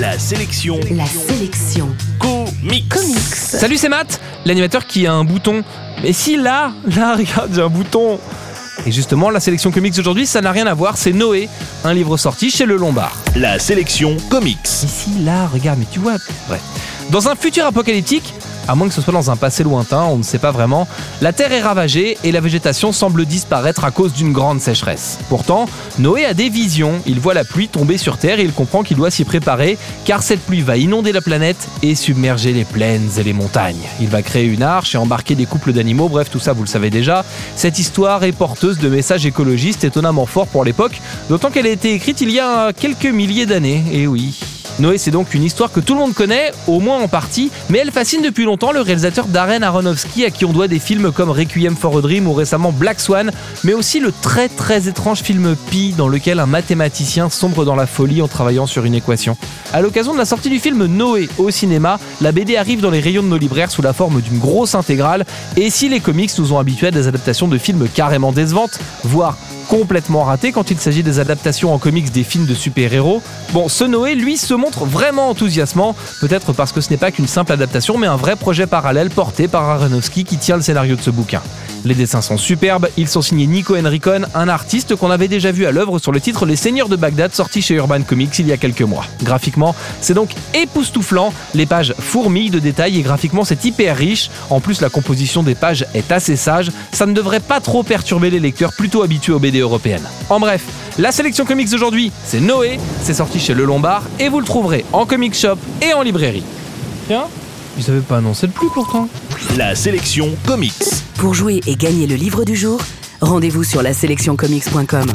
La sélection La sélection comics. comics. Salut, c'est Matt, l'animateur qui a un bouton. Mais si là, là, regarde, j'ai un bouton. Et justement, la sélection comics aujourd'hui, ça n'a rien à voir, c'est Noé, un livre sorti chez Le Lombard. La sélection comics. Mais si là, regarde, mais tu vois. Ouais. Dans un futur apocalyptique, à moins que ce soit dans un passé lointain, on ne sait pas vraiment, la Terre est ravagée et la végétation semble disparaître à cause d'une grande sécheresse. Pourtant, Noé a des visions, il voit la pluie tomber sur Terre et il comprend qu'il doit s'y préparer, car cette pluie va inonder la planète et submerger les plaines et les montagnes. Il va créer une arche et embarquer des couples d'animaux, bref, tout ça vous le savez déjà. Cette histoire est porteuse de messages écologistes étonnamment forts pour l'époque, d'autant qu'elle a été écrite il y a quelques milliers d'années, et oui. Noé, c'est donc une histoire que tout le monde connaît, au moins en partie, mais elle fascine depuis longtemps le réalisateur Darren Aronofsky, à qui on doit des films comme Requiem for a Dream ou récemment Black Swan, mais aussi le très très étrange film Pi, dans lequel un mathématicien sombre dans la folie en travaillant sur une équation. À l'occasion de la sortie du film Noé au cinéma, la BD arrive dans les rayons de nos libraires sous la forme d'une grosse intégrale, et si les comics nous ont habitués à des adaptations de films carrément décevantes, voire complètement raté quand il s'agit des adaptations en comics des films de super-héros. Bon, ce Noé, lui, se montre vraiment enthousiasmant, peut-être parce que ce n'est pas qu'une simple adaptation, mais un vrai projet parallèle porté par Aronofsky qui tient le scénario de ce bouquin. Les dessins sont superbes, ils sont signés Nico Enricon, un artiste qu'on avait déjà vu à l'œuvre sur le titre Les Seigneurs de Bagdad sorti chez Urban Comics il y a quelques mois. Graphiquement, c'est donc époustouflant, les pages fourmillent de détails et graphiquement c'est hyper riche, en plus la composition des pages est assez sage, ça ne devrait pas trop perturber les lecteurs plutôt habitués aux BD européennes. En bref, la sélection comics d'aujourd'hui, c'est Noé, c'est sorti chez Le Lombard et vous le trouverez en comic shop et en librairie. Tiens, ils avaient pas annoncé le plus pourtant. La sélection comics. Pour jouer et gagner le livre du jour, rendez-vous sur la sélectioncomics.com.